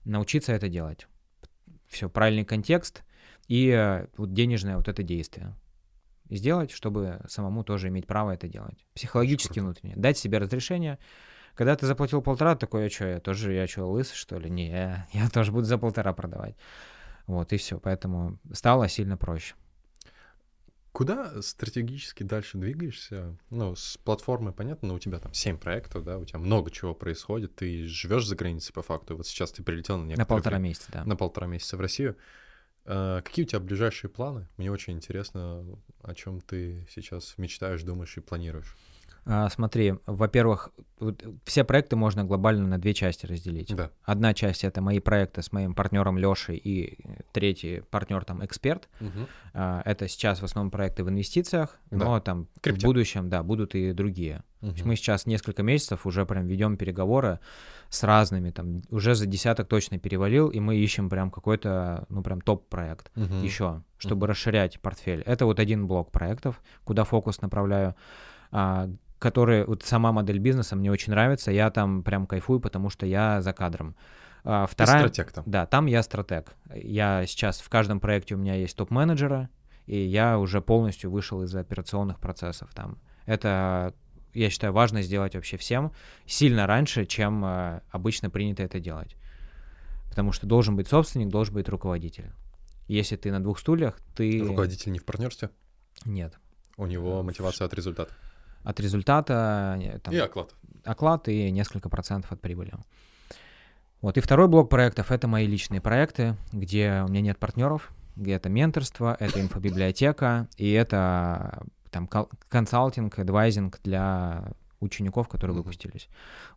Научиться это делать. Все, правильный контекст и э, вот денежное вот это действие. И сделать, чтобы самому тоже иметь право это делать. Психологически внутренне. Дать себе разрешение. Когда ты заплатил полтора, такой, а что, я тоже, я что, лысый, что ли? Не, я, я тоже буду за полтора продавать. Вот, и все. Поэтому стало сильно проще. Куда стратегически дальше двигаешься? Ну, с платформы, понятно, но у тебя там 7 проектов, да, у тебя много чего происходит, ты живешь за границей по факту, вот сейчас ты прилетел на На некоторое полтора время- месяца, да. на полтора месяца в Россию. А, Какие у тебя ближайшие планы? Мне очень интересно, о чем ты сейчас мечтаешь, думаешь и планируешь. А, смотри, во-первых, все проекты можно глобально на две части разделить. Да. Одна часть это мои проекты с моим партнером Лешей, и третий партнер там эксперт. А, Это сейчас в основном проекты в инвестициях, Да. но там Крипте. в будущем, да, будут и другие. Есть мы сейчас несколько месяцев уже прям ведем переговоры с разными, там уже за десяток точно перевалил, и мы ищем прям какой-то, ну прям топ-проект Мгм. еще, чтобы расширять портфель. Это вот один блок проектов, куда фокус направляю, а, который, вот сама модель бизнеса мне очень нравится, я там прям кайфую, потому что я за кадром. А, Ты Вторая, стратег там. да, там я стратег. Я сейчас в каждом проекте у меня есть топ-менеджера, и я уже полностью вышел из операционных процессов там. Это, я считаю, важно сделать вообще всем сильно раньше, чем э, обычно принято это делать. Потому что должен быть собственник, должен быть руководитель. Если ты на двух стульях, ты... Руководитель не в партнерстве, Нет. у него мотивация от результата. От результата э, там, И оклад. оклад и несколько процентов от прибыли. Вот. И второй блок проектов — это мои личные проекты, где у меня нет партнеров, где это менторство, это инфобиблиотека, и это там консалтинг, адвайзинг для учеников, которые Мгм. выпустились.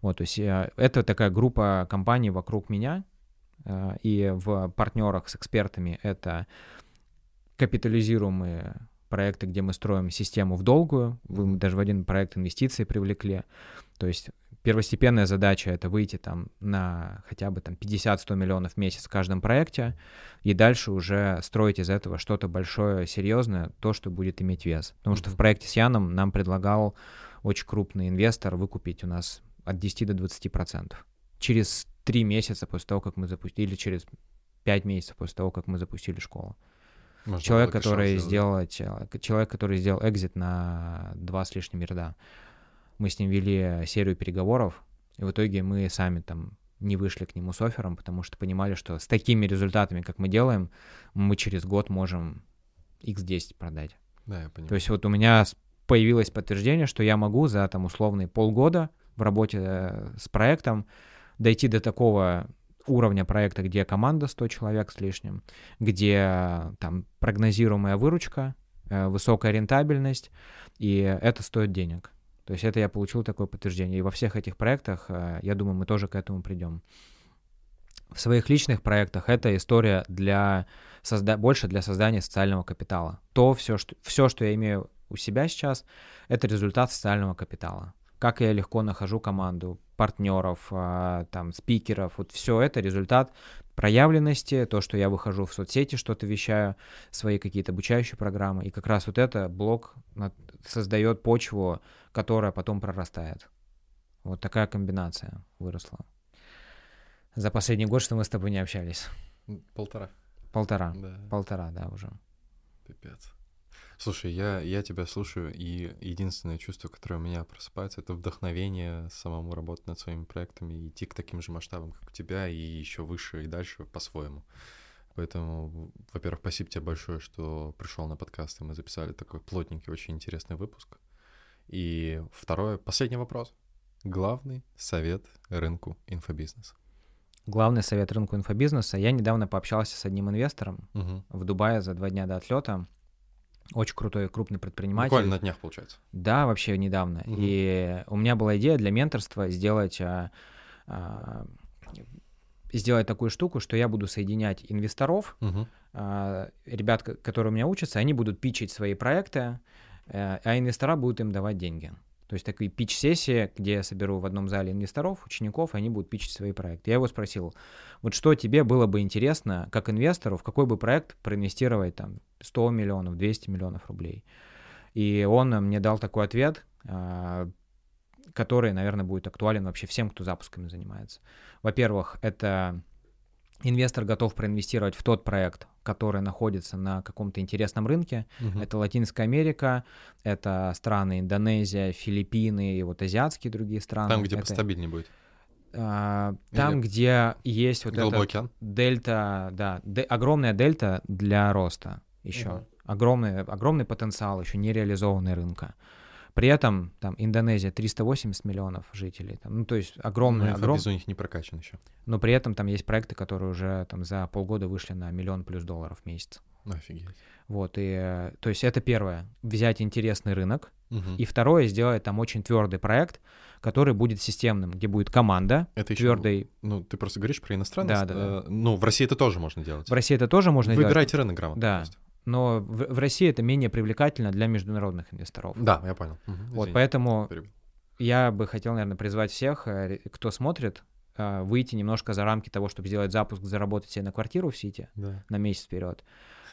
Вот, то есть э, это такая группа компаний вокруг меня, э, и в партнерах с экспертами это капитализируемые проекты, где мы строим систему в долгую. Вы даже в один проект инвестиции привлекли. То есть первостепенная задача — это выйти там на хотя бы там 50-100 миллионов в месяц в каждом проекте, и дальше уже строить из этого что-то большое, серьезное, то, что будет иметь вес. Потому что в проекте с Яном нам предлагал очень крупный инвестор выкупить у нас от 10 до 20 процентов. Через три месяца после того, как мы запустили, или через пять месяцев после того, как мы запустили школу. Может, человек, который сделал, человек, который сделал экзит на два с лишним ряда. Мы с ним вели серию переговоров, и в итоге мы сами там не вышли к нему с оффером, потому что понимали, что с такими результатами, как мы делаем, мы через год можем X10 продать. Да, я понимаю. То есть вот у меня появилось подтверждение, что я могу за там условные полгода в работе э, с проектом дойти до такого уровня проекта, где команда 100 человек с лишним, где там прогнозируемая выручка, э, высокая рентабельность, и это стоит денег. То есть это я получил такое подтверждение. И во всех этих проектах, э, я думаю, мы тоже к этому придем. В своих личных проектах это история для созда... больше для создания социального капитала. То все что, все, что я имею у себя сейчас, это результат социального капитала как я легко нахожу команду, партнеров, а, там, спикеров. Вот все это результат проявленности, то, что я выхожу в соцсети, что-то вещаю, свои какие-то обучающие программы. И как раз вот это блок создает почву, которая потом прорастает. Вот такая комбинация выросла. За последний год, что мы с тобой не общались? Полтора. Полтора. Да. Полтора, да, уже. Пипец. Слушай, я, я тебя слушаю, и единственное чувство, которое у меня просыпается, это вдохновение самому работать над своими проектами и идти к таким же масштабам, как у тебя, и еще выше и дальше по-своему. Поэтому, во-первых, спасибо тебе большое, что пришел на подкаст, и мы записали такой плотненький, очень интересный выпуск. И второе, последний вопрос. Главный совет рынку инфобизнеса. Главный совет рынку инфобизнеса. Я недавно пообщался с одним инвестором угу. в Дубае за два дня до отлета. Очень крутой, крупный предприниматель. Буквально на днях, получается. Да, вообще недавно. Угу. И у меня была идея для менторства сделать, а, а, сделать такую штуку, что я буду соединять инвесторов, угу. а, ребят, которые у меня учатся, они будут пичить свои проекты, а, а инвестора будут им давать деньги. То есть такие пич-сессии, где я соберу в одном зале инвесторов, учеников, и они будут пичить свои проекты. Я его спросил, вот что тебе было бы интересно, как инвестору, в какой бы проект проинвестировать там 100 миллионов, 200 миллионов рублей. И он мне дал такой ответ, а, который, наверное, будет актуален вообще всем, кто запусками занимается. Во-первых, это инвестор готов проинвестировать в тот проект, который находится на каком-то интересном рынке. Угу. Это Латинская Америка, это страны Индонезия, Филиппины и вот азиатские другие страны. Там, где это, постабильнее будет. А, там, Или... где есть вот эта дельта, да, де, огромная дельта для роста еще. Угу. Огромный, огромный потенциал еще нереализованный рынка. При этом там Индонезия 380 миллионов жителей, там, ну то есть огромный, ну, огром... у них не прокачан еще. Но при этом там есть проекты, которые уже там за полгода вышли на миллион плюс долларов в месяц. Офигеть. Вот, и, то есть это первое, взять интересный рынок, угу. и второе, сделать там очень твердый проект, который будет системным, где будет команда это. Еще, ну, ты просто говоришь про иностранность. Да, да, да. Э, ну, в России это тоже можно делать. В России это тоже можно Выбирайте делать. Выбирайте рынок грамотно. Да. Просто но в, в России это менее привлекательно для международных инвесторов. Да, я понял. Угу, вот поэтому я бы хотел, наверное, призвать всех, э, кто смотрит, э, выйти немножко за рамки того, чтобы сделать запуск, заработать себе на квартиру в Сити да. на месяц вперед.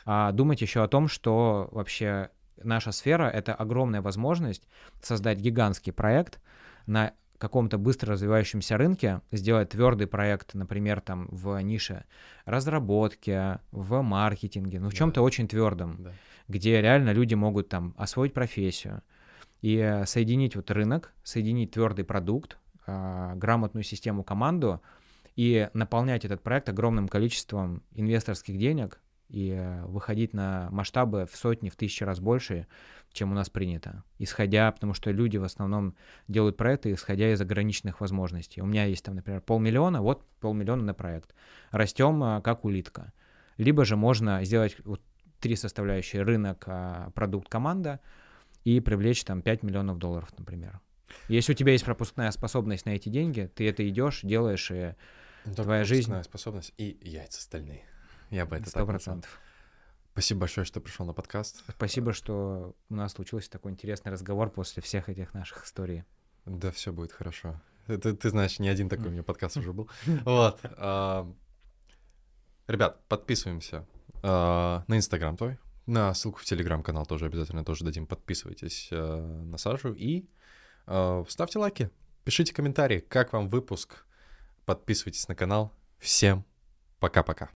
А думать еще о том, что вообще наша сфера — это огромная возможность создать гигантский проект на каком-то быстро развивающемся рынке сделать твердый проект, например, там в нише разработки, в маркетинге, ну в чем-то очень твердом, да. где реально люди могут там освоить профессию и соединить вот рынок, соединить твердый продукт, э, грамотную систему, команду и наполнять этот проект огромным количеством инвесторских денег и э, выходить на масштабы в сотни, в тысячи раз больше, чем у нас принято. Исходя, потому что люди в основном делают проекты, исходя из ограниченных возможностей. У меня есть там, например, полмиллиона, вот полмиллиона на проект. Растем а, как улитка. Либо же можно сделать вот, три составляющие рынок, а, продукт, команда и привлечь там 5 миллионов долларов, например. Если у тебя есть пропускная способность на эти деньги, ты это идешь, делаешь и Только Твоя жизнь. пропускная способность и яйца стальные. Я бы это Сто так назвал. процентов. Спасибо большое, что пришел на подкаст. Спасибо, что у нас случился такой интересный разговор после всех этих наших историй. Да, все будет хорошо. Ты, ты знаешь, не один такой у меня подкаст уже был. Вот. а, Ребят, подписываемся а, на Инстаграм твой, на ссылку в Телеграм-канал тоже обязательно тоже дадим. Подписывайтесь а, на Сашу и ставьте лайки, пишите комментарии, как вам выпуск, подписывайтесь на канал. Всем пока-пока.